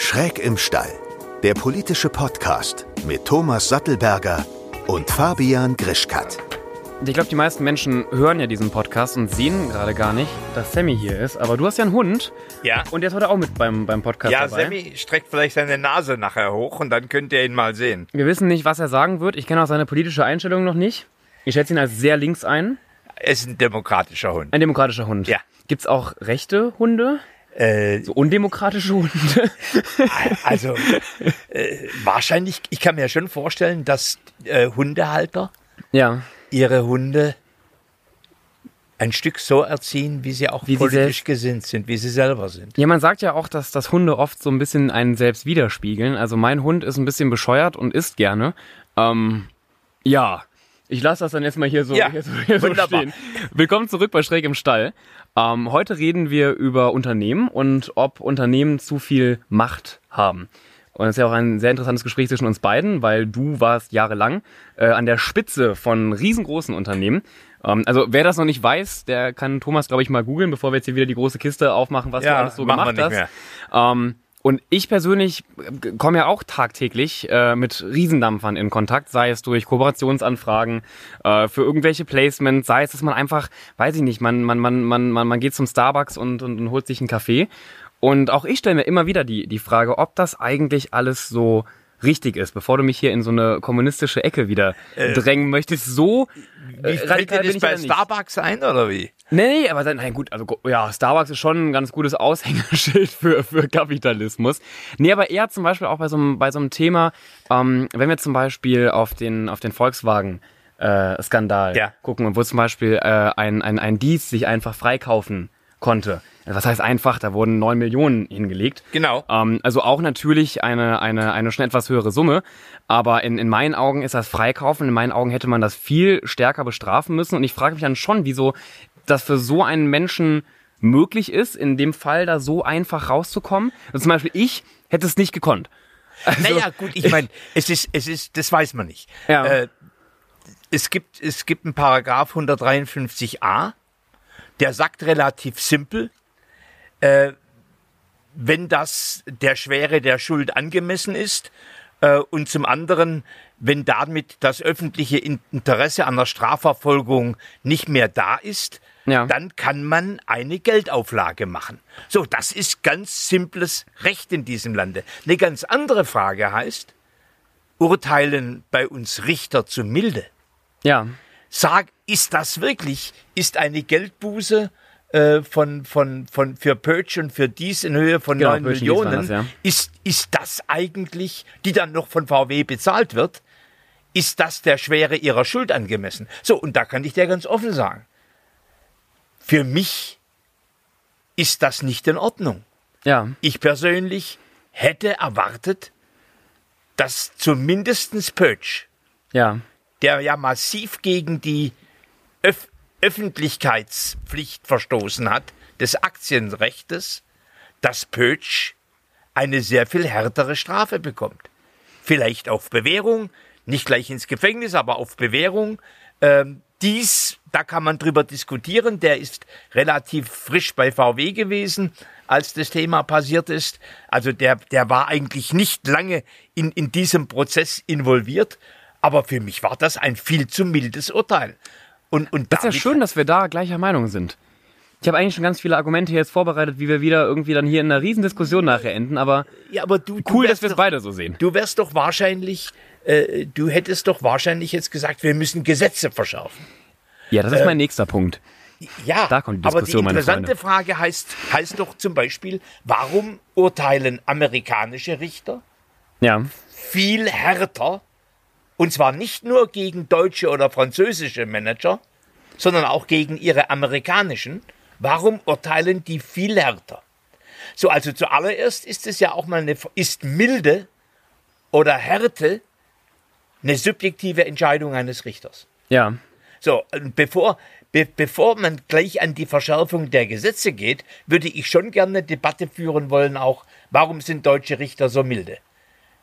Schräg im Stall, der politische Podcast mit Thomas Sattelberger und Fabian Grischkat. Ich glaube, die meisten Menschen hören ja diesen Podcast und sehen gerade gar nicht, dass Sammy hier ist. Aber du hast ja einen Hund. Ja. Und der ist heute auch mit beim, beim Podcast Ja, dabei. Sammy streckt vielleicht seine Nase nachher hoch und dann könnt ihr ihn mal sehen. Wir wissen nicht, was er sagen wird. Ich kenne auch seine politische Einstellung noch nicht. Ich schätze ihn als sehr links ein. Er ist ein demokratischer Hund. Ein demokratischer Hund. Ja. Gibt es auch rechte Hunde? Äh, So undemokratische Hunde? also äh, wahrscheinlich, ich kann mir schon vorstellen, dass äh, Hundehalter ja. ihre Hunde ein Stück so erziehen, wie sie auch Wie sie politisch selbst- gesinnt sind, wie sie selber sind. Ja, man sagt ja auch, dass, dass Hunde oft so ein bisschen einen selbst widerspiegeln. Also mein Hund ist ein bisschen bescheuert und isst gerne. Ähm, ja, ich lasse das dann jetzt mal hier so, Ja, hier so, hier so stehen. Willkommen zurück bei Schräg im Stall. Ähm, heute reden wir über Unternehmen und ob Unternehmen zu viel Macht haben. Und das ist ja auch ein sehr interessantes Gespräch zwischen uns beiden, weil du warst jahrelang äh, an der Spitze von riesengroßen Unternehmen. Ähm, also wer das noch nicht weiß, der kann Thomas, glaube ich, mal googeln, bevor wir jetzt hier wieder die große Kiste aufmachen, was du Ja, alles so gemacht hast. Ähm, und ich persönlich äh, komme ja auch tagtäglich äh, mit Riesendampfern in Kontakt, sei es durch Kooperationsanfragen, äh, für irgendwelche Placements, sei es, dass man einfach, weiß ich nicht, man, man, man, man, man, man geht zum Starbucks und, und, und holt sich einen Kaffee. Und auch ich stelle mir immer wieder die, die Frage, ob das eigentlich alles so richtig ist, bevor du mich hier in so eine kommunistische Ecke wieder drängen möchtest. So Wie äh, fällt radikal bin ich bei. Starbucks ein, oder wie? Nee, nee, aber dann, nein, gut, also ja, Starbucks ist schon ein ganz gutes Aushängeschild für, für Kapitalismus. Nee, aber eher zum Beispiel auch bei so einem, bei so einem Thema, ähm, wenn wir zum Beispiel auf den, auf den Volkswagen äh, Skandal Ja. gucken und wo zum Beispiel äh, ein, ein, ein Dies sich einfach freikaufen konnte. Was heißt einfach, da wurden neun Millionen hingelegt. Genau. Ähm, also auch natürlich eine, eine, eine schon etwas höhere Summe. Aber in, in meinen Augen ist das Freikaufen. In meinen Augen hätte man das viel stärker bestrafen müssen. Und ich frage mich dann schon, wieso das für so einen Menschen möglich ist, in dem Fall da so einfach rauszukommen. Also zum Beispiel ich hätte es nicht gekonnt. Also, Naja, gut, ich meine, es ist, es ist, das weiß man nicht. Ja. Äh, es gibt, es gibt einen Paragraph 153a, der sagt relativ simpel, äh, wenn das der Schwere der Schuld angemessen ist äh, und zum anderen, wenn damit das öffentliche In- Interesse an der Strafverfolgung nicht mehr da ist, Ja. dann kann man eine Geldauflage machen. So, das ist ganz simples Recht in diesem Lande. Eine ganz andere Frage heißt, urteilen bei uns Richter zu milde? ja, Sag, ist das wirklich, ist eine Geldbuße äh, von, von, von, für Purge und für dies in Höhe von Genau, 9 Purge und dies war Millionen, das, ja. ist, ist das eigentlich, die dann noch von VW bezahlt wird, ist das der Schwere ihrer Schuld angemessen? So, und da kann ich dir ganz offen sagen, für mich ist das nicht in Ordnung. ja, Ich persönlich hätte erwartet, dass zumindestens Purge ja, der ja massiv gegen die Öf Öffentlichkeitspflicht verstoßen hat, des Aktienrechtes, dass Pötsch eine sehr viel härtere Strafe bekommt. Vielleicht auf Bewährung, nicht gleich ins Gefängnis, aber auf Bewährung. Ähm, dies, da kann man drüber diskutieren. Der ist relativ frisch bei VW gewesen, als das Thema passiert ist. Also der, der war eigentlich nicht lange in, in diesem Prozess involviert. Aber für mich war das ein viel zu mildes Urteil. Und, und Das ist ja schön, dass wir da gleicher Meinung sind. Ich habe eigentlich schon ganz viele Argumente jetzt vorbereitet, wie wir wieder irgendwie dann hier in einer Riesendiskussion nachher enden, aber Ja, aber du, du cool, wärst dass wir es beide so sehen. Du wärst doch wahrscheinlich, äh, du hättest doch wahrscheinlich jetzt gesagt, wir müssen Gesetze verschärfen. Ja, das ist mein nächster Punkt. Ja, Da kommt die aber die interessante. Frage heißt, heißt doch zum Beispiel, warum urteilen amerikanische Richter Ja, viel härter, und zwar nicht nur gegen deutsche oder französische Manager, sondern auch gegen ihre amerikanischen. Warum urteilen die viel härter? So, also zuallererst ist es ja auch mal eine, ist milde oder Härte eine subjektive Entscheidung eines Richters. ja, So, und bevor, be, bevor man gleich an die Verschärfung der Gesetze geht, würde ich schon gerne eine Debatte führen wollen, auch, warum sind deutsche Richter so milde?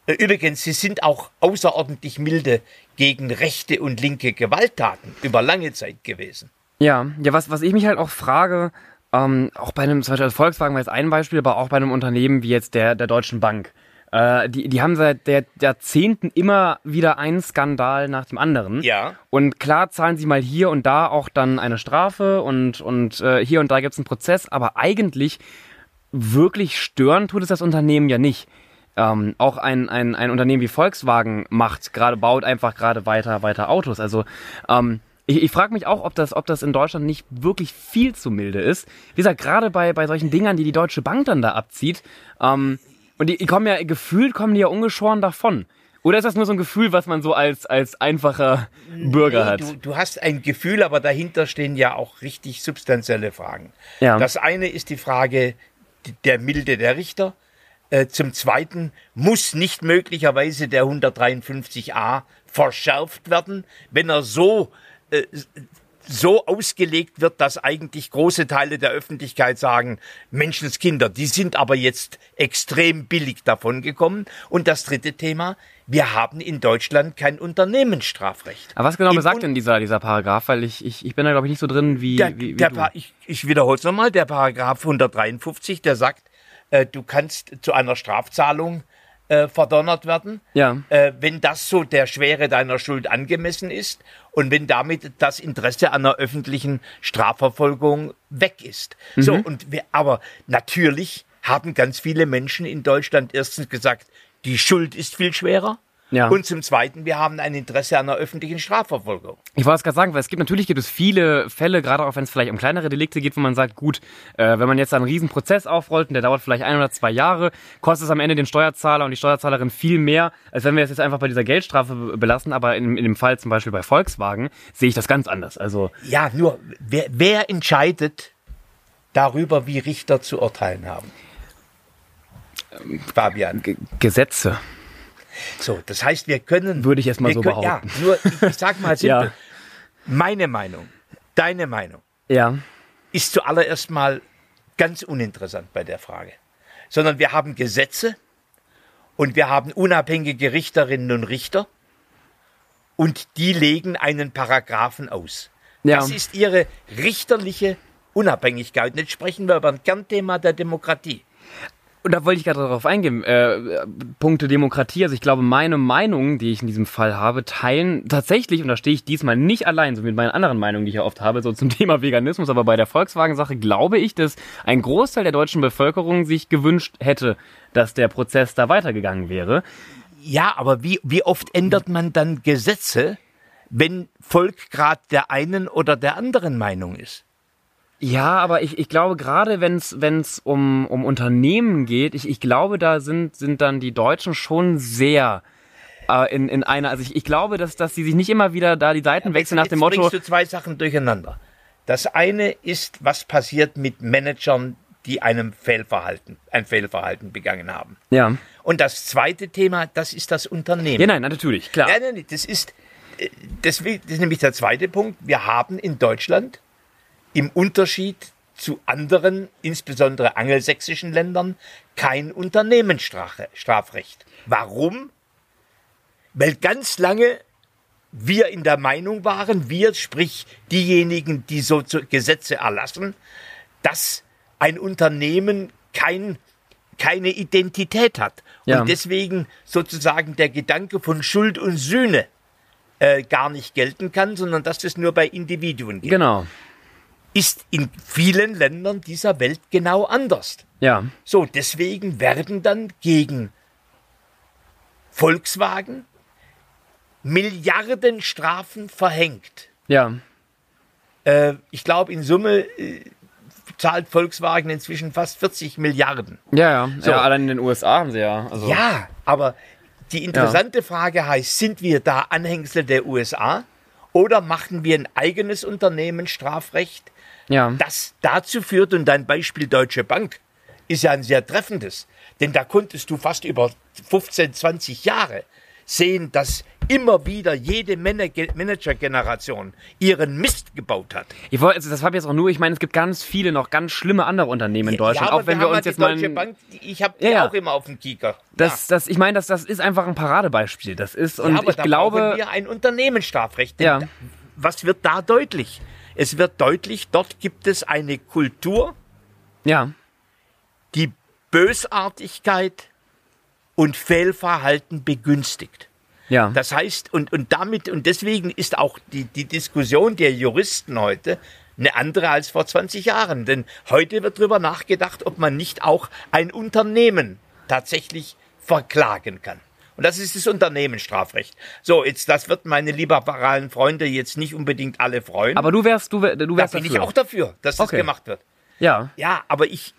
Äh, Übrigens, sie sind auch außerordentlich milde gegen rechte und linke Gewalttaten über lange Zeit gewesen. ja. Ja, was, was ich mich halt auch frage, ähm, auch bei einem, zum Beispiel als Volkswagen war jetzt ein Beispiel, aber auch bei einem Unternehmen wie jetzt der, der Deutschen Bank. Äh, die, die haben seit der Jahrzehnten immer wieder einen Skandal nach dem anderen. Ja. Und klar zahlen sie mal hier und da auch dann eine Strafe und, und äh, hier und da gibt es einen Prozess, aber eigentlich wirklich stören tut es das Unternehmen ja nicht. Ähm, auch ein, ein, ein Unternehmen wie Volkswagen macht, gerade baut einfach gerade weiter, weiter Autos. Also ähm, ich, ich frage mich auch, ob das, ob das in Deutschland nicht wirklich viel zu milde ist. Wie gesagt, gerade bei, bei solchen Dingern, die die Deutsche Bank dann da abzieht. Ähm, und die, die kommen ja, gefühlt kommen die ja ungeschoren davon. Oder ist das nur so ein Gefühl, was man so als, als einfacher Bürger Nee, hat? Du, du hast ein Gefühl, aber dahinter stehen ja auch richtig substanzielle Fragen. Ja. Das eine ist die Frage der Milde der Richter. Äh, Zum Zweiten muss nicht möglicherweise der 153a verschärft werden, wenn er so äh, so ausgelegt wird, dass eigentlich große Teile der Öffentlichkeit sagen, Menschenskinder, die sind aber jetzt extrem billig davon gekommen. Und das dritte Thema, wir haben in Deutschland kein Unternehmensstrafrecht. Aber was genau Im besagt denn dieser, dieser Paragraph? Weil ich, ich, ich bin da, glaube ich, nicht so drin wie, der, wie, wie der du. Ich, ich wiederhole es nochmal, der Paragraph 153, der sagt, äh, du kannst zu einer Strafzahlung äh, verdonnert werden, Ja. äh, wenn das so der Schwere deiner Schuld angemessen ist und wenn damit das Interesse einer öffentlichen Strafverfolgung weg ist. So, Mhm. und wir, aber natürlich haben ganz viele Menschen in Deutschland erstens gesagt, die Schuld ist viel schwerer. Ja. Und zum Zweiten, wir haben ein Interesse an einer öffentlichen Strafverfolgung. Ich wollte es gerade sagen, weil es gibt natürlich gibt es viele Fälle, gerade auch wenn es vielleicht um kleinere Delikte geht, wo man sagt, gut, äh, wenn man jetzt einen riesen Prozess aufrollt und der dauert vielleicht ein oder zwei Jahre, kostet es am Ende den Steuerzahler und die Steuerzahlerin viel mehr, als wenn wir es jetzt einfach bei dieser Geldstrafe be- belassen. Aber in, in dem Fall zum Beispiel bei Volkswagen sehe ich das ganz anders. Also Ja, nur wer, wer entscheidet darüber, wie Richter zu urteilen haben? Fabian. G Gesetze. So, das heißt, wir können. Würde ich erst mal wir so können, behaupten. Ja, nur ich, ich sag mal simpel. Ja. Meine Meinung, deine Meinung Ja. ist zuallererst mal ganz uninteressant bei der Frage. Sondern wir haben Gesetze und wir haben unabhängige Richterinnen und Richter und die legen einen Paragraphen aus. Ja. Das ist ihre richterliche Unabhängigkeit. Und jetzt sprechen wir über ein Kernthema der Demokratie. Und da wollte ich gerade darauf eingehen. Äh, Punkte Demokratie. Also ich glaube, meine Meinung, die ich in diesem Fall habe, teilen tatsächlich, und da stehe ich diesmal nicht allein, so mit meinen anderen Meinungen, die ich ja oft habe, so zum Thema Veganismus, aber bei der Volkswagen-Sache glaube ich, dass ein Großteil der deutschen Bevölkerung sich gewünscht hätte, dass der Prozess da weitergegangen wäre. Ja, aber wie, wie oft ändert man dann Gesetze, wenn Volk gerade der einen oder der anderen Meinung ist? Ja, aber ich, ich glaube, gerade wenn es um, um Unternehmen geht, ich, ich glaube, da sind, sind dann die Deutschen schon sehr äh, in, in einer, also ich, ich glaube, dass, dass sie sich nicht immer wieder da die Seiten wechseln nach Jetzt dem Motto, bringst du zwei Sachen durcheinander. Das eine ist, was passiert mit Managern, die einem Fehlverhalten, ein Fehlverhalten begangen haben. ja. Und das zweite Thema, das ist das Unternehmen. Ja, nein, natürlich, klar. Nein, nein, das ist, äh, deswegen, das ist nämlich der zweite Punkt. Wir haben in Deutschland im Unterschied zu anderen, insbesondere angelsächsischen Ländern, kein Unternehmensstrafrecht. Warum? Weil ganz lange wir in der Meinung waren, wir, sprich diejenigen, die so Gesetze erlassen, dass ein Unternehmen kein, keine Identität hat. Ja. Und deswegen sozusagen der Gedanke von Schuld und Sühne äh, gar nicht gelten kann, sondern dass das nur bei Individuen geht. Genau. Ist in vielen Ländern dieser Welt genau anders. Ja. So, deswegen werden dann gegen Volkswagen Milliardenstrafen verhängt. Ja. Äh, ich glaube, in Summe äh, zahlt Volkswagen inzwischen fast 40 Milliarden. Ja, ja. So. ja. Allein in den USA haben sie ja. Also, Ja, aber die interessante Frage heißt, sind wir da Anhängsel der USA oder machen wir ein eigenes Unternehmensstrafrecht, Ja. das dazu führt, und dein Beispiel Deutsche Bank ist ja ein sehr treffendes, denn da konntest du fast über 15, 20 Jahre sehen, dass immer wieder jede Manager- Managergeneration ihren Mist gebaut hat. Ich wollte, also das habe ich jetzt auch nur, ich meine, es gibt ganz viele noch ganz schlimme andere Unternehmen in Deutschland, aber auch wenn wir, uns ja jetzt mal. Deutsche ein- Bank, ich habe Ja, ja. auch immer auf dem Kieker. Das, das, ich meine, das, das ist einfach ein Paradebeispiel. Das ist, und ja, aber ich da glaube. wir ein Unternehmensstrafrecht. Ja. Was wird da deutlich? Es wird deutlich, dort gibt es eine Kultur Ja. die Bösartigkeit und Fehlverhalten begünstigt. Ja. Das heißt, und, und damit, und deswegen ist auch die, die Diskussion der Juristen heute eine andere als vor 20 Jahren. Denn heute wird darüber nachgedacht, ob man nicht auch ein Unternehmen tatsächlich verklagen kann. Und das ist das Unternehmensstrafrecht. So, jetzt, das wird meine liberalen Freunde jetzt nicht unbedingt alle freuen. Aber du wärst, du, wär- du da wärst bin dafür. ich auch dafür, dass das Okay. gemacht wird. Ja. Ja, aber ich,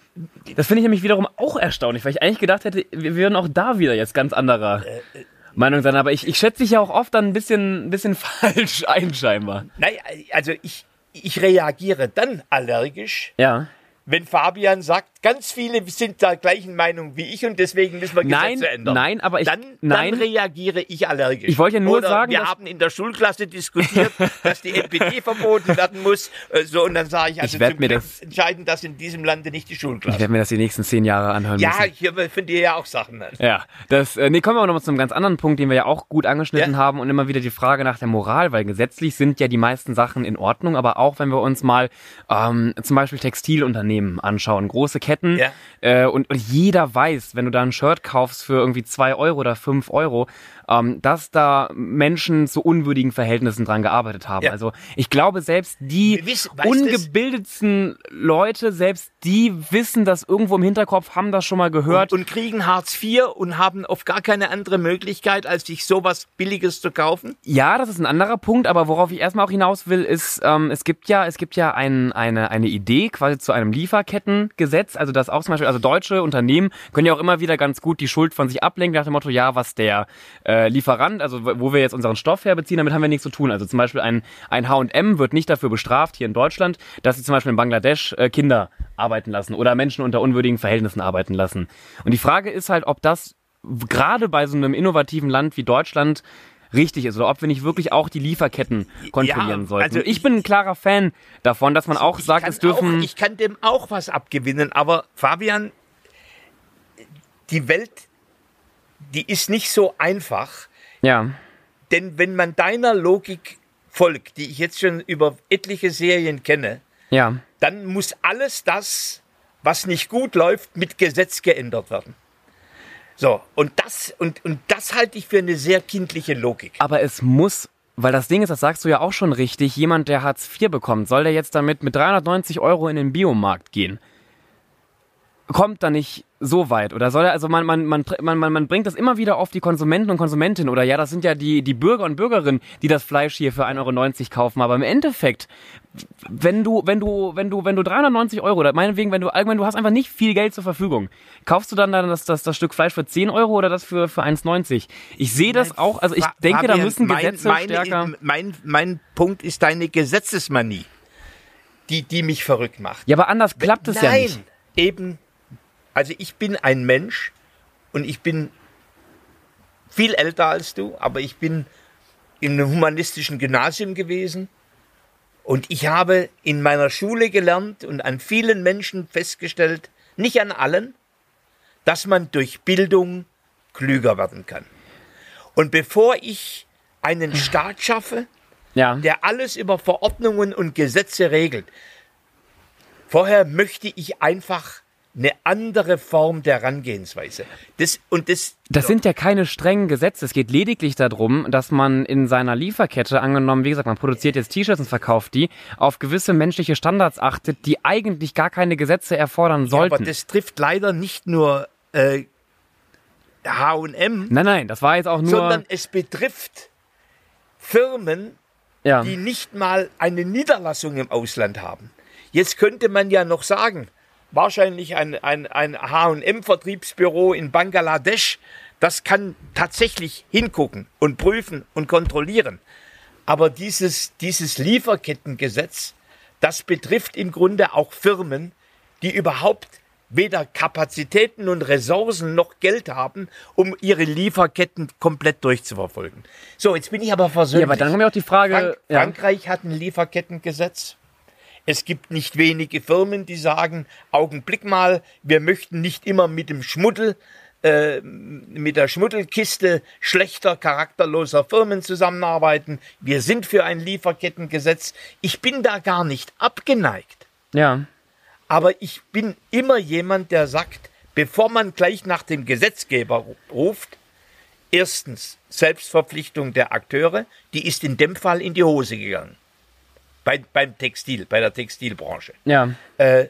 Das finde ich nämlich wiederum auch erstaunlich, weil ich eigentlich gedacht hätte, wir würden auch da wieder jetzt ganz anderer Äh, Meinung sein. Aber ich, ich schätze dich ja auch oft dann ein bisschen, ein bisschen falsch ein, scheinbar. naja, also ich, ich reagiere dann allergisch, Ja. Wenn Fabian sagt, ganz viele sind der gleichen Meinung wie ich und deswegen müssen wir Nein, Gesetze ändern. nein, aber ich- dann, nein. dann reagiere ich allergisch. Ich wollte ja nur Oder sagen, wir dass- haben in der Schulklasse diskutiert, dass die NPD verboten werden muss. äh, So und dann sage ich, also Ich werd zum mir das- entscheiden das in diesem Lande nicht die Ich Schulklasse. werde mir das die nächsten zehn Jahre anhören Ja, müssen. ich finde ja auch Sachen. ne? Ja, das, äh, nee, kommen wir auch noch mal zu einem ganz anderen Punkt, den wir ja auch gut angeschnitten Ja. haben und immer wieder die Frage nach der Moral, weil gesetzlich sind ja die meisten Sachen in Ordnung, aber auch wenn wir uns mal ähm, zum Beispiel Textilunternehmen anschauen, große Ketten Ja. äh, und, und jeder weiß, wenn du da ein Shirt kaufst für irgendwie zwei Euro oder fünf Euro, ähm, dass da Menschen zu unwürdigen Verhältnissen dran gearbeitet haben. Ja. Also ich glaube, selbst die es- ungebildetsten Leute, selbst die wissen das irgendwo im Hinterkopf, haben das schon mal gehört. Und kriegen Hartz IV und haben auf gar keine andere Möglichkeit, als sich sowas Billiges zu kaufen. Ja, das ist ein anderer Punkt, aber worauf ich erstmal auch hinaus will, ist, ähm, es gibt ja, es gibt ja ein, eine, eine Idee quasi zu einem Lieferkettengesetz, also dass auch zum Beispiel, also deutsche Unternehmen können ja auch immer wieder ganz gut die Schuld von sich ablenken nach dem Motto, ja, was der äh, Lieferant, also wo wir jetzt unseren Stoff herbeziehen, damit haben wir nichts zu tun. Also zum Beispiel ein, ein H&M wird nicht dafür bestraft hier in Deutschland, dass sie zum Beispiel in Bangladesch äh, Kinder arbeiten lassen oder Menschen unter unwürdigen Verhältnissen arbeiten lassen. Und die Frage ist halt, ob das gerade bei so einem innovativen Land wie Deutschland richtig ist oder ob wir nicht wirklich auch die Lieferketten kontrollieren Ja, sollten. also ich, ich- bin ein klarer Fan davon, dass man auch sagt, es dürfen. Auch, ich kann dem auch was abgewinnen, aber Fabian, die Welt, die ist nicht so einfach, ja, denn wenn man deiner Logik folgt, die ich jetzt schon über etliche Serien kenne, ja. dann muss alles das, was nicht gut läuft, mit Gesetz geändert werden. So, und das, und, und das halte ich für eine sehr kindliche Logik. Aber es muss, weil das Ding ist, das sagst du ja auch schon richtig, jemand, der Hartz IV bekommt, soll der jetzt damit mit 390 Euro in den Biomarkt gehen? Kommt da nicht so weit? Oder soll er, also man, man, man, man, man, man bringt das immer wieder auf die Konsumenten und Konsumentinnen oder ja, das sind ja die, die Bürger und Bürgerinnen, die das Fleisch hier für 1,90 Euro kaufen. Aber im Endeffekt, wenn du, wenn du, wenn du, wenn du 390 Euro, oder meinetwegen, wenn du allgemein, du hast einfach nicht viel Geld zur Verfügung, kaufst du dann, dann das, das, das Stück Fleisch für 10 Euro oder das für, für 1,90? Ich sehe das auch, also ich denke, da müssen mein- Gesetze meine, stärker. Mein, mein Punkt ist deine Gesetzesmanie, die, die mich verrückt macht. Ja, aber anders klappt es ja nicht. eben. Also ich bin ein Mensch und ich bin viel älter als du, aber ich bin in einem humanistischen Gymnasium gewesen und ich habe in meiner Schule gelernt und an vielen Menschen festgestellt, nicht an allen, dass man durch Bildung klüger werden kann. Und bevor ich einen Staat schaffe, Ja. der alles über Verordnungen und Gesetze regelt. Vorher möchte ich einfach eine andere Form der Herangehensweise. Das, und das, Das sind ja keine strengen Gesetze. Es geht lediglich darum, dass man in seiner Lieferkette, angenommen, wie gesagt, man produziert jetzt T-Shirts und verkauft die, auf gewisse menschliche Standards achtet, die eigentlich gar keine Gesetze erfordern sollten. aber das trifft leider nicht nur äh, H&M, nein, nein, das war jetzt auch nur. sondern es betrifft Firmen, ja. die nicht mal eine Niederlassung im Ausland haben. Jetzt könnte man ja noch sagen, wahrscheinlich ein, ein, ein HM-Vertriebsbüro in Bangladesch, das kann tatsächlich hingucken und prüfen und kontrollieren. Aber dieses, dieses Lieferkettengesetz, das betrifft im Grunde auch Firmen, die überhaupt weder Kapazitäten und Ressourcen noch Geld haben, um ihre Lieferketten komplett durchzuverfolgen. So, jetzt bin ich aber versöhnlich. ja, aber dann kommt ja auch die Frage. Frank ja. Frankreich hat ein Lieferkettengesetz. Es gibt nicht wenige Firmen, die sagen, Augenblick mal, wir möchten nicht immer mit dem Schmuddel, äh, mit der Schmuddelkiste schlechter, charakterloser Firmen zusammenarbeiten. Wir sind für ein Lieferkettengesetz. Ich bin da gar nicht abgeneigt. ja. Aber ich bin immer jemand, der sagt, bevor man gleich nach dem Gesetzgeber ruft, erstens Selbstverpflichtung der Akteure, die ist in dem Fall in die Hose gegangen. Bei, beim Textil, bei der Textilbranche. Ja. Äh,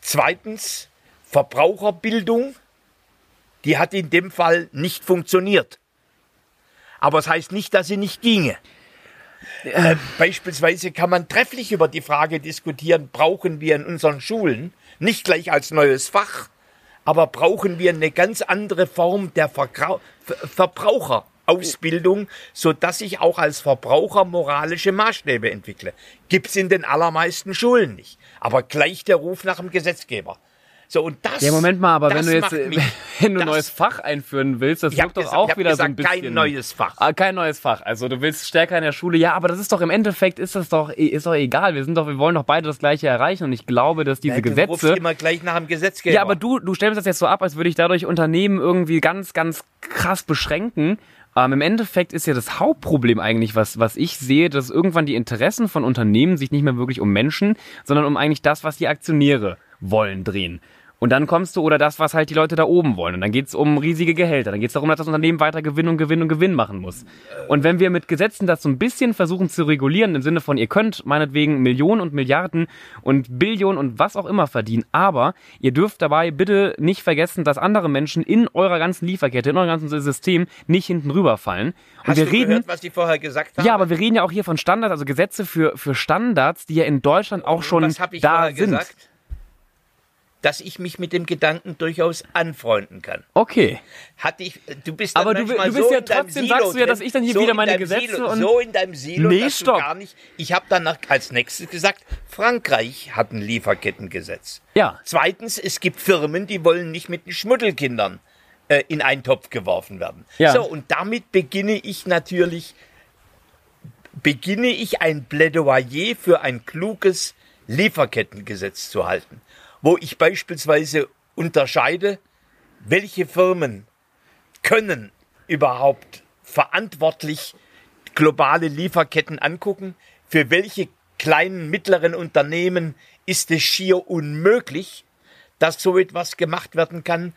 zweitens Verbraucherbildung, die hat in dem Fall nicht funktioniert. Aber es das heißt nicht, dass sie nicht ginge. Äh, beispielsweise kann man trefflich über die Frage diskutieren, brauchen wir in unseren Schulen nicht gleich als neues Fach, aber brauchen wir eine ganz andere Form der Vergrau Verbraucherausbildung, so dass ich auch als Verbraucher moralische Maßstäbe entwickle. Gibt's in den allermeisten Schulen nicht. Aber gleich der Ruf nach dem Gesetzgeber. So, und das, ja, Moment mal, aber wenn du jetzt, macht mich- wenn du ein neues Fach einführen willst, das wirkt doch gesagt- auch wieder so gesagt, ein bisschen. kein neues Fach. Ah, kein neues Fach. Also du willst stärker in der Schule. Ja, aber das ist doch im Endeffekt ist das doch ist doch egal. Wir sind doch, wir wollen doch beide das Gleiche erreichen und ich glaube, dass diese Ja, du rufst Gesetze. immer gleich nach dem Gesetzgeber. Ja, aber du, du stellst das jetzt so ab, als würde ich dadurch Unternehmen irgendwie ganz, ganz krass beschränken. Ähm, Im Endeffekt ist ja das Hauptproblem eigentlich, was, was ich sehe, dass irgendwann die Interessen von Unternehmen sich nicht mehr wirklich um Menschen, sondern um eigentlich das, was die Aktionäre wollen, drehen. Und dann kommst du, oder das, was halt die Leute da oben wollen. Und dann geht's um riesige Gehälter. Dann geht's darum, dass das Unternehmen weiter Gewinn und Gewinn und Gewinn machen muss. Und wenn wir mit Gesetzen das so ein bisschen versuchen zu regulieren, im Sinne von, ihr könnt meinetwegen Millionen und Milliarden und Billionen und was auch immer verdienen, aber ihr dürft dabei bitte nicht vergessen, dass andere Menschen in eurer ganzen Lieferkette, in eurem ganzen System nicht hinten rüberfallen. Und Hast wir du reden, gehört, was ich vorher gesagt habe? ja, aber wir reden ja auch hier von Standards, also Gesetze für, für Standards, die ja in Deutschland auch schon was habe ich da vorher sind. gesagt? Dass ich mich mit dem Gedanken durchaus anfreunden kann. Okay. Hatte ich, du bist Aber du- du bist so ja trotzdem, Silo sagst du ja, dass ich dann hier so wieder in meine Gesetze Silo, und- so in deinem Silo, Nee, dass stopp. gar nicht. Ich habe dann nach, als nächstes gesagt, Frankreich hat ein Lieferkettengesetz. Ja. Zweitens, es gibt Firmen, die wollen nicht mit den Schmuddelkindern äh, in einen Topf geworfen werden. Ja. So, und damit beginne ich natürlich, beginne ich ein Plädoyer für ein kluges Lieferkettengesetz zu halten, wo ich beispielsweise unterscheide, welche Firmen können überhaupt verantwortlich globale Lieferketten angucken, für welche kleinen, mittleren Unternehmen ist es schier unmöglich, dass so etwas gemacht werden kann.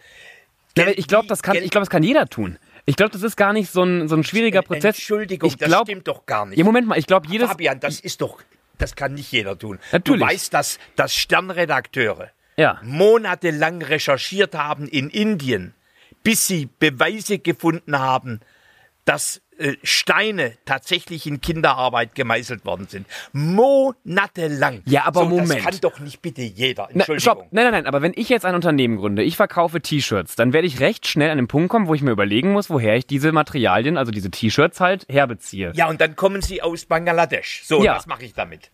Ja, ich glaube, das kann, ich glaube, das kann jeder tun. Ich glaube, das ist gar nicht so ein, so ein schwieriger Prozess. Entschuldigung, ich das glaub, stimmt doch gar nicht. Ja, Moment mal, ich glaube, jedes. Fabian, das ist doch, das kann nicht jeder tun. Natürlich. Du weißt, dass, dass Sternredakteure Ja. monatelang recherchiert haben in Indien, bis sie Beweise gefunden haben, dass äh, Steine tatsächlich in Kinderarbeit gemeißelt worden sind. Monatelang. Ja, aber so, Moment. Das kann doch nicht bitte jeder. Na, Entschuldigung. stopp. Nein, nein, nein, aber wenn ich jetzt ein Unternehmen gründe, ich verkaufe T-Shirts, dann werde ich recht schnell an den Punkt kommen, wo ich mir überlegen muss, woher ich diese Materialien, also diese T-Shirts halt herbeziehe. Ja, und dann kommen sie aus Bangladesch. So, Ja. was mache ich damit?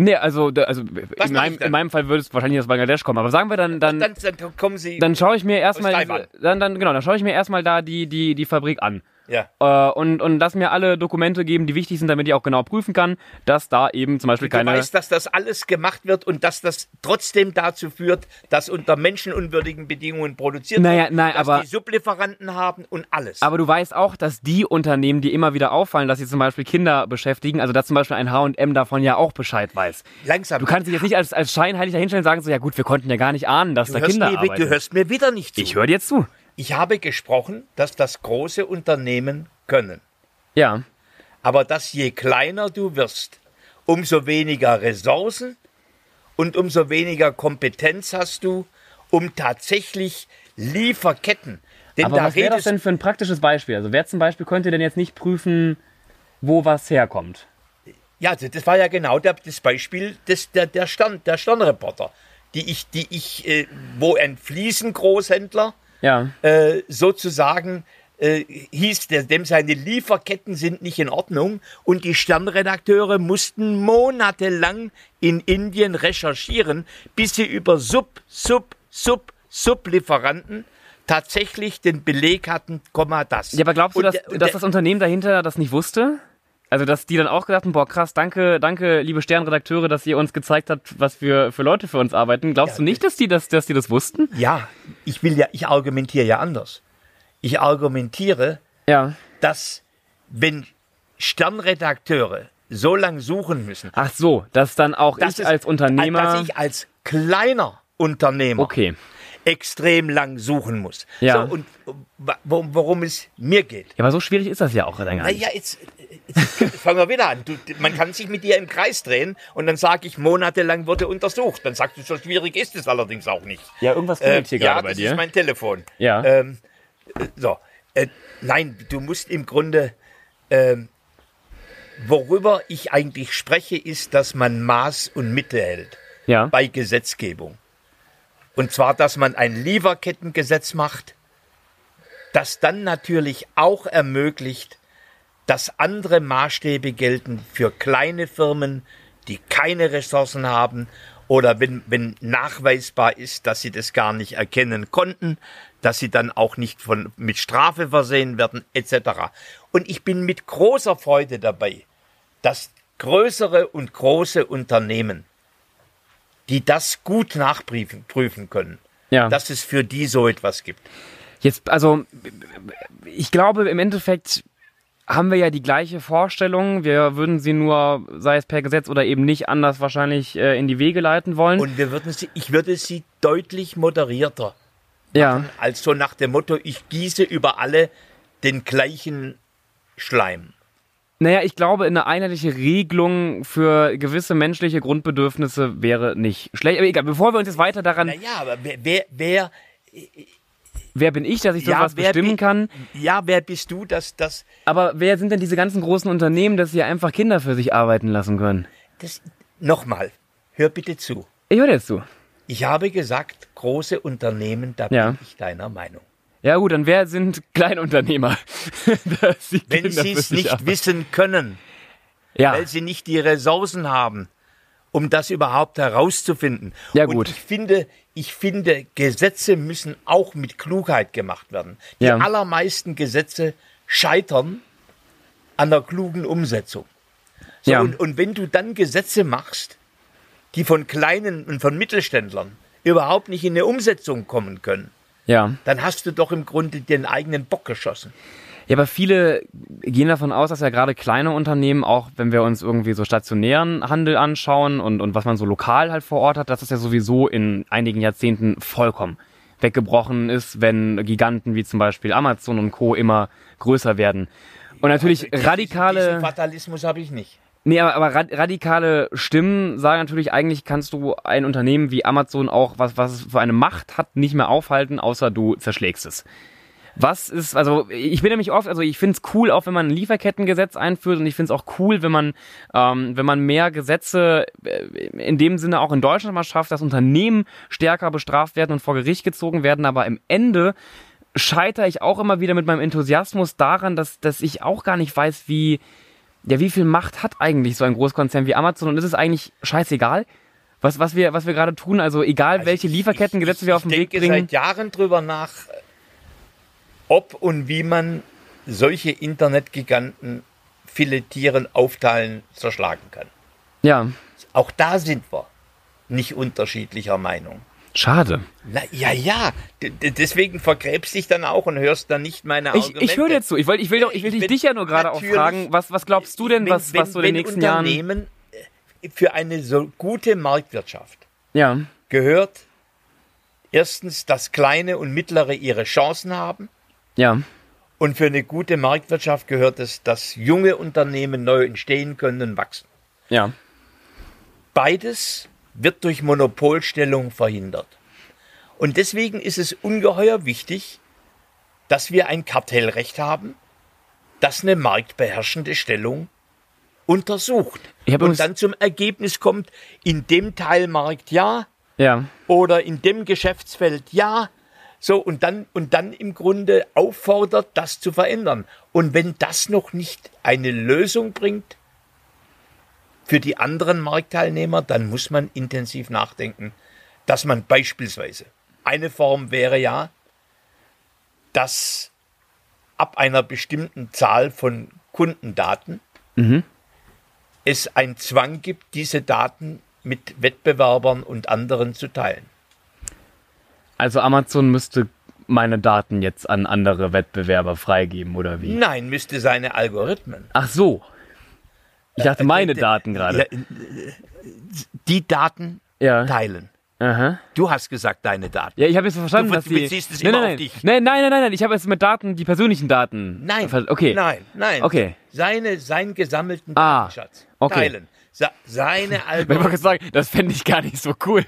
Nee, also, also in, meinem, in meinem Fall würde es wahrscheinlich aus Bangladesch kommen. Aber sagen wir dann, dann, Dann, dann kommen sie. dann schaue ich mir erstmal, dann, dann, genau, dann schaue ich mir erstmal da die, die, die Fabrik an. Ja. Äh, und, und lass mir alle Dokumente geben, die wichtig sind, damit ich auch genau prüfen kann, dass da eben zum Beispiel Du keine. weißt, dass das alles gemacht wird und dass das trotzdem dazu führt, dass unter menschenunwürdigen Bedingungen produziert Naja, wird, nein, dass aber- die Sublieferanten haben und alles. Aber du weißt auch, dass die Unternehmen, die immer wieder auffallen, dass sie zum Beispiel Kinder beschäftigen, also dass zum Beispiel ein H&M davon ja auch Bescheid weiß. Langsam. Du kannst dich jetzt nicht als, als scheinheilig dahinstellen und sagen, so, ja gut, wir konnten ja gar nicht ahnen, dass du da Kinder mir, arbeiten. du hörst mir wieder nicht zu. ich höre dir jetzt zu. Ich habe gesprochen, dass das große Unternehmen können. Ja. Aber dass je kleiner du wirst, umso weniger Ressourcen und umso weniger Kompetenz hast du, um tatsächlich Lieferketten. Denn Aber da was wäre das denn für ein praktisches Beispiel? Also wer zum Beispiel könnte denn jetzt nicht prüfen, wo was herkommt? Ja, das war ja genau das Beispiel des, der, der, Stern, der Sternreporter, die ich, die ich, äh, wo ein Fliesengroßhändler Ja. äh, sozusagen äh, hieß, der, dem seine Lieferketten sind nicht in Ordnung und die Sternredakteure mussten monatelang in Indien recherchieren, bis sie über Sub, Sub, Sub, Sublieferanten tatsächlich den Beleg hatten, Komma das. Ja, aber glaubst du, Und dass, und dass das Unternehmen dahinter das nicht wusste? Also, dass die dann auch gedacht haben, boah, krass, danke, danke, liebe Sternredakteure, dass ihr uns gezeigt habt, was für, für Leute für uns arbeiten. Glaubst Ja, du nicht, dass die das, dass die das wussten? Ja, ich will ja, ich argumentiere ja anders. Ich argumentiere, Ja. dass wenn Sternredakteure so lang suchen müssen, Ach so, dass dann auch dass ich als Unternehmer. dass ich als kleiner Unternehmer Okay. Extrem lang suchen muss. Ja. So, und worum es mir geht. Ja, aber so schwierig ist das ja auch dann gar nicht. Naja, jetzt, jetzt fangen wir wieder an. Du, man kann sich mit dir im Kreis drehen und dann sage ich, monatelang wurde untersucht. Dann sagst du, so schwierig ist es allerdings auch nicht. Ja, irgendwas Äh, klingelt hier ja, gerade bei das dir. ist mein Telefon. Ja. Ähm, äh, so. Äh, nein, du musst im Grunde, ähm, worüber ich eigentlich spreche, ist, dass man Maß und Mitte hält ja. bei Gesetzgebung. Und zwar, dass man ein Lieferkettengesetz macht, das dann natürlich auch ermöglicht, dass andere Maßstäbe gelten für kleine Firmen, die keine Ressourcen haben oder wenn, wenn nachweisbar ist, dass sie das gar nicht erkennen konnten, dass sie dann auch nicht von, mit Strafe versehen werden, etc. Und ich bin mit großer Freude dabei, dass größere und große Unternehmen, die das gut nachprüfen prüfen können, Ja. dass es für die so etwas gibt. Jetzt, also, ich glaube, im Endeffekt haben wir ja die gleiche Vorstellung. Wir würden sie nur, sei es per Gesetz oder eben nicht, anders wahrscheinlich äh, in die Wege leiten wollen. Und wir würden sie, ich würde sie deutlich moderierter ja. als so nach dem Motto, ich gieße über alle den gleichen Schleim. Naja, ich glaube, eine einheitliche Regelung für gewisse menschliche Grundbedürfnisse wäre nicht schlecht. Aber egal, bevor wir uns jetzt weiter daran, Naja, aber wer, wer, wer, wer bin ich, dass ich ja, sowas wer bestimmen bi- kann? Ja, wer bist du, dass das, Aber wer sind denn diese ganzen großen Unternehmen, dass sie einfach Kinder für sich arbeiten lassen können? das, nochmal, hör bitte zu. Ich höre jetzt zu. Ich habe gesagt, große Unternehmen, da Ja. bin ich deiner Meinung. Ja gut, dann wer sind Kleinunternehmer? Wenn sie es nicht arbeiten- wissen können, ja. weil sie nicht die Ressourcen haben, um das überhaupt herauszufinden. Ja, Und gut. ich finde, ich finde, Gesetze müssen auch mit Klugheit gemacht werden. Die Ja. allermeisten Gesetze scheitern an der klugen Umsetzung. So, Ja. und, und wenn du dann Gesetze machst, die von kleinen und von Mittelständlern überhaupt nicht in eine Umsetzung kommen können, ja. dann hast du doch im Grunde den eigenen Bock geschossen. Ja, aber viele gehen davon aus, dass ja gerade kleine Unternehmen, auch wenn wir uns irgendwie so stationären Handel anschauen und, und was man so lokal halt vor Ort hat, dass das ja sowieso in einigen Jahrzehnten vollkommen weggebrochen ist, wenn Giganten wie zum Beispiel Amazon und Co. immer größer werden. Und natürlich Diesen- radikale. Diesen Fatalismus habe ich nicht. Nee, aber, aber rad- radikale Stimmen sagen natürlich, eigentlich kannst du ein Unternehmen wie Amazon auch, was, was es für eine Macht hat, nicht mehr aufhalten, außer du zerschlägst es. Was ist, also ich bin nämlich oft, also ich finde es cool, auch wenn man ein Lieferkettengesetz einführt und ich finde es auch cool, wenn man, ähm, wenn man mehr Gesetze äh, in dem Sinne auch in Deutschland mal schafft, dass Unternehmen stärker bestraft werden und vor Gericht gezogen werden, aber im Ende scheitere ich auch immer wieder mit meinem Enthusiasmus daran, dass, dass ich auch gar nicht weiß, wie, ja, wie viel Macht hat eigentlich so ein Großkonzern wie Amazon und ist es eigentlich scheißegal, was, was wir, was wir gerade tun? Also egal, welche ich- Lieferkettengesetze ich, wir auf den ich Weg denke bringen. seit Jahren drüber nach, ob und wie man solche Internetgiganten filetieren, aufteilen, zerschlagen kann. Ja, Auch da sind wir nicht unterschiedlicher Meinung. Schade. Na, ja, ja, d- deswegen vergräbst dich dann auch und hörst dann nicht meine Ich, Argumente. ich höre dir zu. Ich, wollt, ich will, doch, ich will Ich dich ja nur gerade auch fragen, was, was glaubst du denn, Wenn- was, wenn, was so in den wenn nächsten Jahren. Unternehmen äh, für eine so gute Marktwirtschaft Ja, gehört erstens, dass kleine und mittlere ihre Chancen haben. ja, Und für eine gute Marktwirtschaft gehört es, dass junge Unternehmen neu entstehen können und wachsen. ja. Beides wird durch Monopolstellung verhindert. Und deswegen ist es ungeheuer wichtig, dass wir ein Kartellrecht haben, das eine marktbeherrschende Stellung untersucht. Und dann zum Ergebnis kommt, in dem Teilmarkt ja Ja, oder in dem Geschäftsfeld ja. So, und dann, und dann im Grunde auffordert, das zu verändern. Und wenn das noch nicht eine Lösung bringt für die anderen Marktteilnehmer, dann muss man intensiv nachdenken, dass man beispielsweise, eine Form wäre ja, dass ab einer bestimmten Zahl von Kundendaten es einen Zwang gibt, diese Daten mit Wettbewerbern und anderen zu teilen. also Amazon müsste meine Daten jetzt an andere Wettbewerber freigeben, oder wie? Nein, müsste seine Algorithmen. Ach so. Ich dachte, meine Äh, Daten gerade. Die Daten Ja. teilen. Aha. Du hast gesagt, deine Daten. Ja, ich habe jetzt verstanden, Du dass die... beziehst es nein, immer nein, auf dich. Nein, nein, nein, nein, nein, ich habe jetzt mit Daten, die persönlichen Daten. Nein. Okay. Nein, nein. Okay. Seine, seinen gesammelten Ah, Datenschatz okay. teilen. Sa seine Wenn man sagen, das fände ich gar nicht so cool.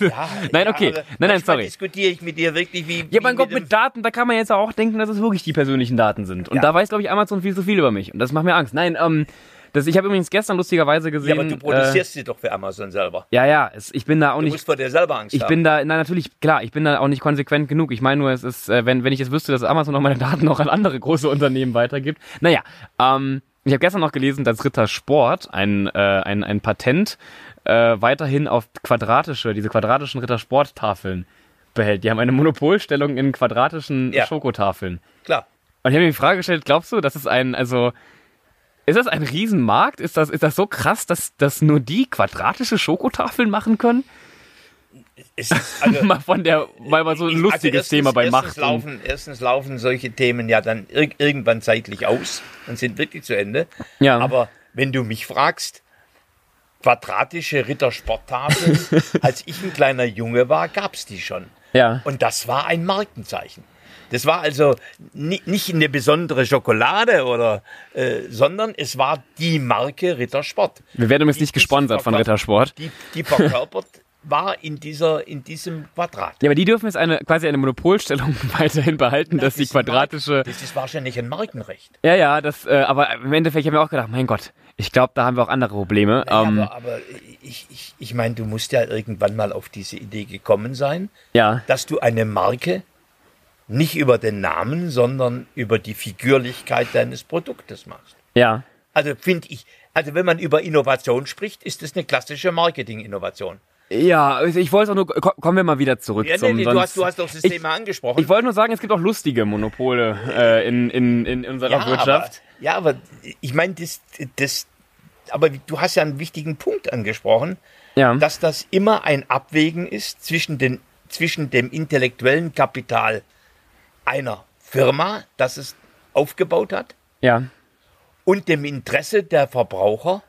Ja, nein, okay. Nein, nein, sorry. diskutiere ich mit dir wirklich wie. Ja, wie mein Gott, dem- mit Daten, da kann man jetzt auch denken, dass es wirklich die persönlichen Daten sind. Und Ja. da weiß, glaube ich, Amazon viel zu viel über mich. Und das macht mir Angst. Nein, ähm, das, ich habe übrigens gestern lustigerweise Ja, gesehen. aber du produzierst sie doch für Amazon selber. Äh, ja, ja, es, ich bin da auch Du nicht. musst vor dir selber Angst Ich haben. bin da, nein, natürlich, klar, ich bin da auch nicht konsequent genug. Ich meine nur, es ist, äh, wenn, wenn ich jetzt wüsste, dass Amazon noch meine Daten noch an andere große Unternehmen weitergibt. Naja, ähm, ich habe gestern noch gelesen, dass Ritter Sport ein, äh, ein, ein Patent äh, weiterhin auf quadratische, diese quadratischen Ritter Sport-Tafeln behält. Die haben eine Monopolstellung in quadratischen Ja. Schokotafeln. Klar. Und ich habe mir die Frage gestellt, glaubst du, das ist ein, also, ist das ein Riesenmarkt? Ist das, ist das so krass, dass, dass nur die quadratische Schokotafeln machen können? Ist, also, mal von der, weil mal so ein Ich- lustiges also Thema bei erstens Macht. Laufen, erstens laufen solche Themen ja dann ir irgendwann zeitlich aus und sind wirklich zu Ende. Ja. Aber wenn du mich fragst, quadratische Rittersporttafeln, als ich ein kleiner Junge war, gab es die schon. Ja. Und das war ein Markenzeichen. Das war also ni nicht eine besondere Schokolade oder, äh, sondern es war die Marke Rittersport. Wir werden übrigens Die- nicht die gesponsert von Rittersport. Die, die verkörpert war in dieser, in diesem Quadrat. Ja, aber die dürfen jetzt eine, quasi eine Monopolstellung weiterhin behalten, dass die Das ein quadratische. Marken- Das ist wahrscheinlich ein Markenrecht. Ja, ja, das, äh, aber im Endeffekt habe ich mir auch gedacht, mein Gott, ich glaube, da haben wir auch andere Probleme. Ja, ähm, aber aber ich, ich, ich meine, du musst ja irgendwann mal auf diese Idee gekommen sein, ja, dass du eine Marke nicht über den Namen, sondern über die Figürlichkeit deines Produktes machst. ja. Also finde ich, also wenn man über Innovation spricht, ist das eine klassische Marketing-Innovation. Ja, also ich wollte auch nur, ko- kommen wir mal wieder zurück Ja, zum, nee, nee, du, hast, du hast doch das ich, Thema angesprochen. Ich wollte nur sagen, es gibt auch lustige Monopole äh, in, in, in unserer ja, Wirtschaft. Aber, ja, aber ich meine, das, das, aber du hast ja einen wichtigen Punkt angesprochen. ja. dass das immer ein Abwägen ist zwischen, den, zwischen dem intellektuellen Kapital einer Firma, das es aufgebaut hat, ja. und dem Interesse der Verbraucher,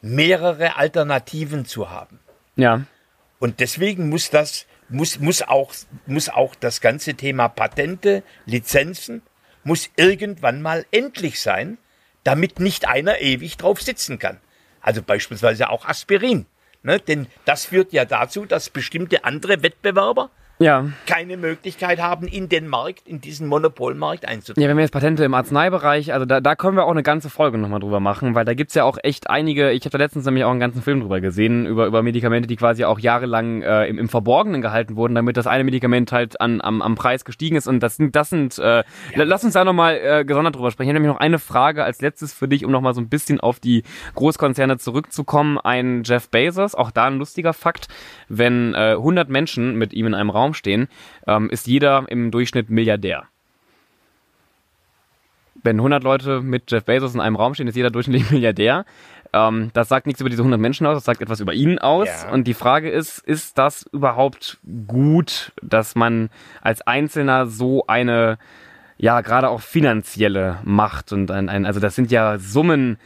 mehrere Alternativen zu haben. Ja. Und deswegen muss das, muss, muss auch, muss auch das ganze Thema Patente, Lizenzen, muss irgendwann mal endlich sein, damit nicht einer ewig drauf sitzen kann. Also beispielsweise auch Aspirin. Ne? Denn das führt ja dazu, dass bestimmte andere Wettbewerber Ja. keine Möglichkeit haben, in den Markt, in diesen Monopolmarkt einzutreten. Ja, wenn wir jetzt Patente im Arzneibereich, also da, da können wir auch eine ganze Folge nochmal drüber machen, weil da gibt's ja auch echt einige, ich habe da letztens nämlich auch einen ganzen Film drüber gesehen, über, über Medikamente, die quasi auch jahrelang äh, im, im Verborgenen gehalten wurden, damit das eine Medikament halt an, am, am Preis gestiegen ist. Und das sind, das sind, äh, lass uns da nochmal äh, gesondert drüber sprechen. Ich habe nämlich noch eine Frage als letztes für dich, um nochmal so ein bisschen auf die Großkonzerne zurückzukommen. Ein Jeff Bezos, auch da ein lustiger Fakt, wenn äh, 100 Menschen mit ihm in einem Raum stehen, ähm, ist jeder im Durchschnitt Milliardär wenn 100 Leute mit Jeff Bezos in einem Raum stehen, ist jeder durchschnittlich Milliardär. Ähm, das sagt nichts über diese 100 Menschen aus, das sagt etwas über ihn aus. Ja. Und die Frage ist, ist das überhaupt gut, dass man als Einzelner so eine, ja, gerade auch finanzielle Macht und ein, ein also das sind ja Summen,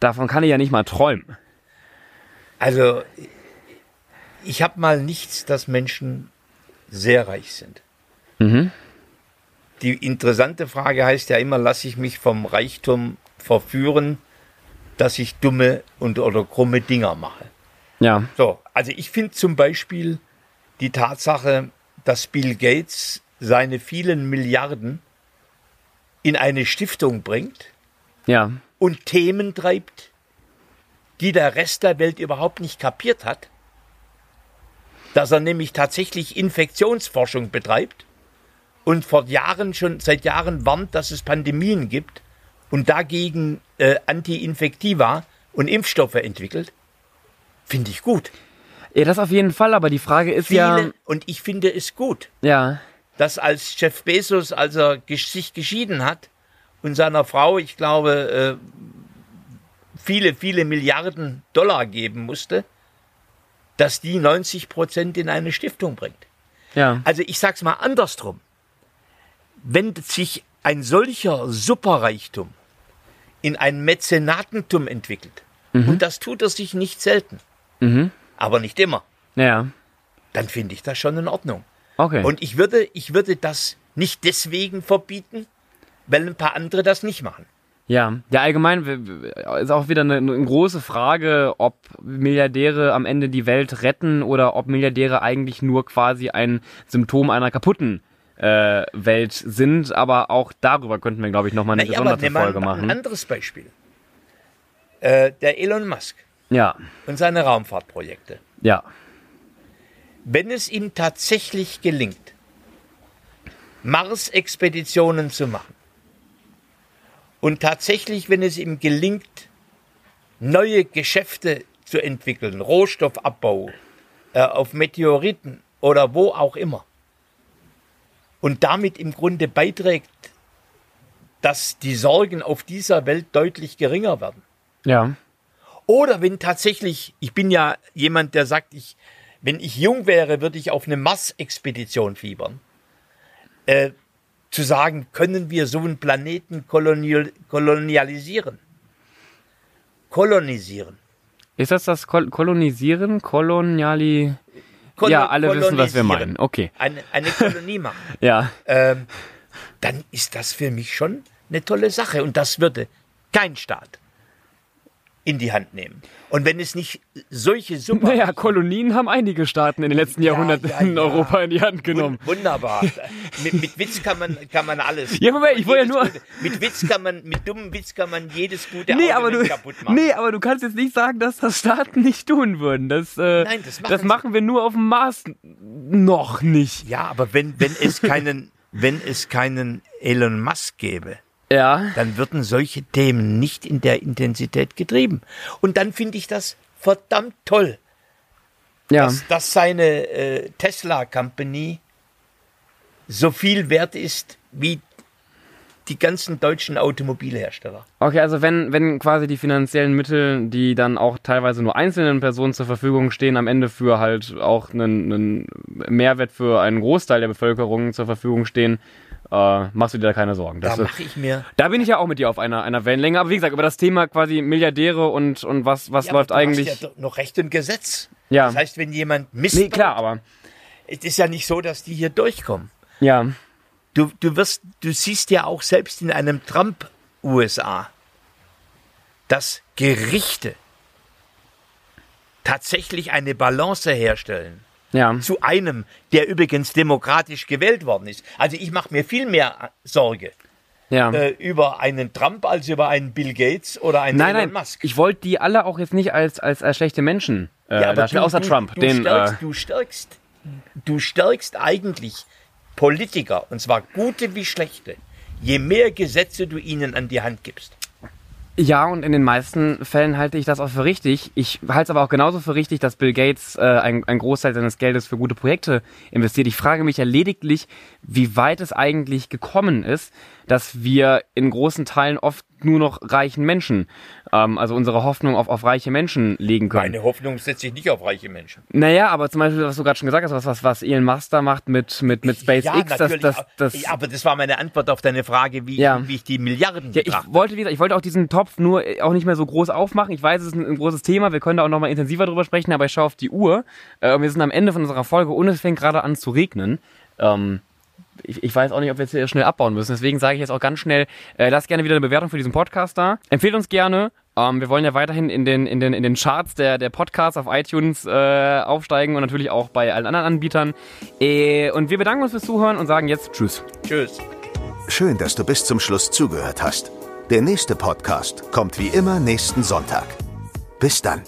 davon kann ich ja nicht mal träumen. Also, ich habe mal nichts, dass Menschen sehr reich sind. Die interessante Frage heißt ja immer, lasse ich mich vom Reichtum verführen, dass ich dumme und oder krumme Dinger mache. Ja, So, also ich finde zum Beispiel die Tatsache, dass Bill Gates seine vielen Milliarden in eine Stiftung bringt ja, und Themen treibt, die der Rest der Welt überhaupt nicht kapiert hat, dass er nämlich tatsächlich Infektionsforschung betreibt und vor Jahren schon seit Jahren warnt, dass es Pandemien gibt und dagegen äh, Anti-Infektiva und Impfstoffe entwickelt, finde ich gut. ja, das auf jeden Fall, aber die Frage ist Viele, ja, und ich finde es gut, ja, dass als Jeff Bezos, als er sich geschieden hat und seiner Frau, ich glaube, äh, viele, viele Milliarden Dollar geben musste, dass die 90 Prozent in eine Stiftung bringt. ja, Also ich sag's mal andersrum. Wenn sich ein solcher Superreichtum in ein Mäzenatentum entwickelt, und das tut er sich nicht selten, aber nicht immer, Ja. dann finde ich das schon in Ordnung. Okay. Und ich würde, ich würde das nicht deswegen verbieten, weil ein paar andere das nicht machen. Ja, ja, allgemein ist auch wieder eine, eine große Frage, ob Milliardäre am Ende die Welt retten oder ob Milliardäre eigentlich nur quasi ein Symptom einer kaputten äh, Welt sind. Aber auch darüber könnten wir, glaube ich, nochmal eine aber gesonderte Folge ein machen. anderes Beispiel. Äh, der Elon Musk Ja, und seine Raumfahrtprojekte. ja, Wenn es ihm tatsächlich gelingt, Mars-Expeditionen zu machen und tatsächlich, wenn es ihm gelingt, neue Geschäfte zu entwickeln, Rohstoffabbau äh, auf Meteoriten oder wo auch immer, und damit im Grunde beiträgt, dass die Sorgen auf dieser Welt deutlich geringer werden. ja, Oder wenn tatsächlich, ich bin ja jemand, der sagt, ich, wenn ich jung wäre, würde ich auf eine Mars-Expedition fiebern. Äh, zu sagen, können wir so einen Planeten kolonial, kolonialisieren? Kolonisieren. Ist das das Kol Kolonisieren? Koloniali... Kolo- ja, alle wissen, was wir meinen. Okay, Eine, eine Kolonie machen. ja. ähm, dann ist das für mich schon eine tolle Sache. Und das würde kein Staat in die Hand nehmen. Und wenn es nicht solche Summen Naja, Kolonien haben einige Staaten in den letzten Ja, Jahrhunderten ja, in ja. Europa in die Hand genommen. Wun- Wunderbar. mit, mit Witz kann man, kann man alles. Ja, Moment, ich wollte ja nur- Gute, mit Witz kann man, mit dummem Witz kann man jedes gute Nee, aber du, kaputt machen. nee, aber du kannst jetzt nicht sagen, dass das Staaten nicht tun würden. Das, äh, Nein, das machen das machen wir nur auf dem Mars noch nicht. Ja, aber wenn, wenn es keinen, wenn es keinen Elon Musk gäbe, Ja. dann würden solche Themen nicht in der Intensität getrieben. Und dann finde ich das verdammt toll, Ja. dass, dass seine äh, Tesla Company so viel wert ist wie die ganzen deutschen Automobilhersteller. Okay, also wenn, wenn quasi die finanziellen Mittel, die dann auch teilweise nur einzelnen Personen zur Verfügung stehen, am Ende für halt auch einen, einen Mehrwert für einen Großteil der Bevölkerung zur Verfügung stehen, äh, machst du dir da keine Sorgen. Da Das, mache ich mir da bin ich ja auch mit dir auf einer, einer Wellenlänge. Aber wie gesagt, über das Thema quasi Milliardäre und, und was, was Ja, aber läuft du hast eigentlich. ja doch noch Recht und Gesetz. Ja. Das heißt, wenn jemand misst, nee, klar, aber. es ist ja nicht so, dass die hier durchkommen. Ja. Du, du wirst, du siehst ja auch selbst in einem Trump-USA, dass Gerichte tatsächlich eine Balance herstellen Ja. zu einem, der übrigens demokratisch gewählt worden ist. Also ich mache mir viel mehr Sorge Ja. äh, über einen Trump als über einen Bill Gates oder einen Nein, Elon nein, Musk. ich wollte die alle auch jetzt nicht als, als, als schlechte Menschen äh, darstellen, außer Trump. Du, den, stärkst, äh, du, stärkst, du stärkst eigentlich Politiker, und zwar gute wie schlechte, je mehr Gesetze du ihnen an die Hand gibst. Ja, und in den meisten Fällen halte ich das auch für richtig. Ich halte es aber auch genauso für richtig, dass Bill Gates äh, ein, ein Großteil seines Geldes für gute Projekte investiert. Ich frage mich ja lediglich, wie weit es eigentlich gekommen ist, dass wir in großen Teilen oft nur noch reichen Menschen, ähm, also unsere Hoffnung auf, auf reiche Menschen legen können. Meine Hoffnung setzt sich nicht auf reiche Menschen. Naja, aber zum Beispiel, was du gerade schon gesagt hast, was, was, was Elon Musk da macht mit, mit, mit SpaceX, ja, das, das, das, ja, aber das war meine Antwort auf deine Frage, wie, Ja. wie ich die Milliarden Ja, ich wollte, wie gesagt, ich wollte auch diesen Topf nur äh, auch nicht mehr so groß aufmachen. Ich weiß, es ist ein, ein großes Thema. Wir können da auch noch mal intensiver drüber sprechen, aber ich schaue auf die Uhr. Äh, wir sind am Ende von unserer Folge und es fängt gerade an zu regnen. Ähm, ich, ich weiß auch nicht, ob wir jetzt hier schnell abbauen müssen. Deswegen sage ich jetzt auch ganz schnell, äh, lasst gerne wieder eine Bewertung für diesen Podcast da. Empfehlt uns gerne. Ähm, wir wollen ja weiterhin in den, in den, in den Charts der, der Podcasts auf iTunes äh, aufsteigen und natürlich auch bei allen anderen Anbietern. Äh, und wir bedanken uns fürs Zuhören und sagen jetzt Tschüss. Tschüss. Schön, dass du bis zum Schluss zugehört hast. Der nächste Podcast kommt wie immer nächsten Sonntag. Bis dann.